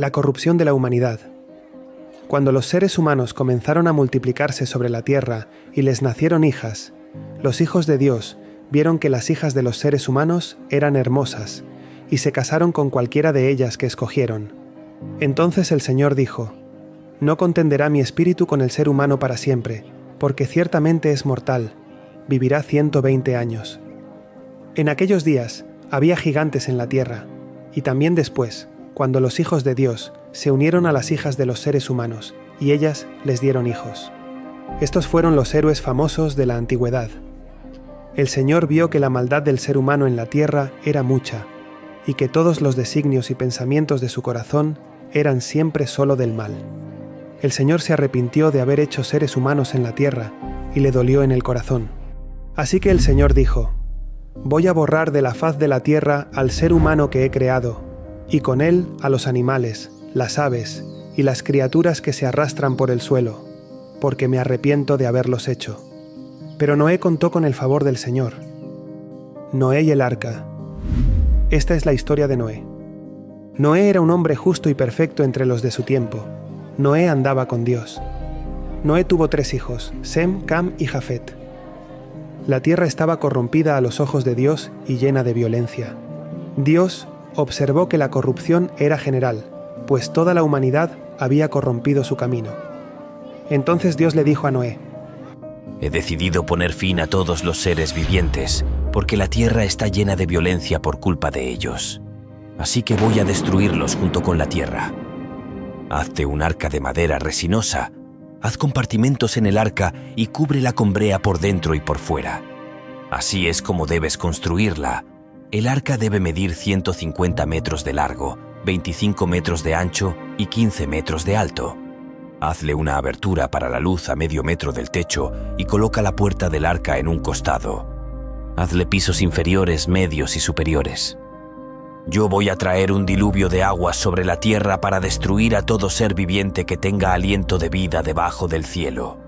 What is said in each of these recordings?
La corrupción de la humanidad. Cuando los seres humanos comenzaron a multiplicarse sobre la tierra y les nacieron hijas, los hijos de Dios vieron que las hijas de los seres humanos eran hermosas, y se casaron con cualquiera de ellas que escogieron. Entonces el Señor dijo, No contenderá mi espíritu con el ser humano para siempre, porque ciertamente es mortal, vivirá 120 años. En aquellos días había gigantes en la tierra, y también después, cuando los hijos de Dios se unieron a las hijas de los seres humanos, y ellas les dieron hijos. Estos fueron los héroes famosos de la antigüedad. El Señor vio que la maldad del ser humano en la tierra era mucha, y que todos los designios y pensamientos de su corazón eran siempre solo del mal. El Señor se arrepintió de haber hecho seres humanos en la tierra, y le dolió en el corazón. Así que el Señor dijo, Voy a borrar de la faz de la tierra al ser humano que he creado, y con él a los animales, las aves y las criaturas que se arrastran por el suelo, porque me arrepiento de haberlos hecho. Pero Noé contó con el favor del Señor. Noé y el arca. Esta es la historia de Noé. Noé era un hombre justo y perfecto entre los de su tiempo. Noé andaba con Dios. Noé tuvo tres hijos, Sem, Cam y Jafet. La tierra estaba corrompida a los ojos de Dios y llena de violencia. Dios observó que la corrupción era general, pues toda la humanidad había corrompido su camino. Entonces Dios le dijo a Noé, He decidido poner fin a todos los seres vivientes, porque la tierra está llena de violencia por culpa de ellos. Así que voy a destruirlos junto con la tierra. Hazte un arca de madera resinosa, haz compartimentos en el arca y cúbrela con brea por dentro y por fuera. Así es como debes construirla. El arca debe medir 150 metros de largo, 25 metros de ancho y 15 metros de alto. Hazle una abertura para la luz a medio metro del techo y coloca la puerta del arca en un costado. Hazle pisos inferiores, medios y superiores. Yo voy a traer un diluvio de agua sobre la tierra para destruir a todo ser viviente que tenga aliento de vida debajo del cielo.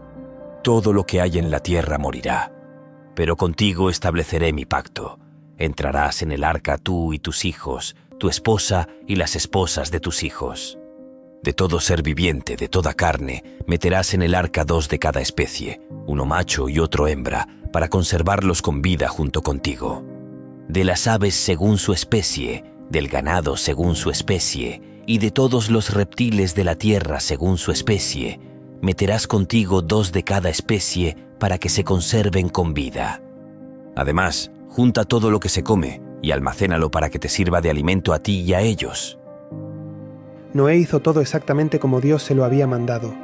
Todo lo que hay en la tierra morirá. Pero contigo estableceré mi pacto. Entrarás en el arca tú y tus hijos, tu esposa y las esposas de tus hijos. De todo ser viviente, de toda carne, meterás en el arca dos de cada especie, uno macho y otro hembra, para conservarlos con vida junto contigo. De las aves según su especie, del ganado según su especie, y de todos los reptiles de la tierra según su especie, meterás contigo dos de cada especie para que se conserven con vida. Además, junta todo lo que se come, y almacénalo para que te sirva de alimento a ti y a ellos. Noé hizo todo exactamente como Dios se lo había mandado.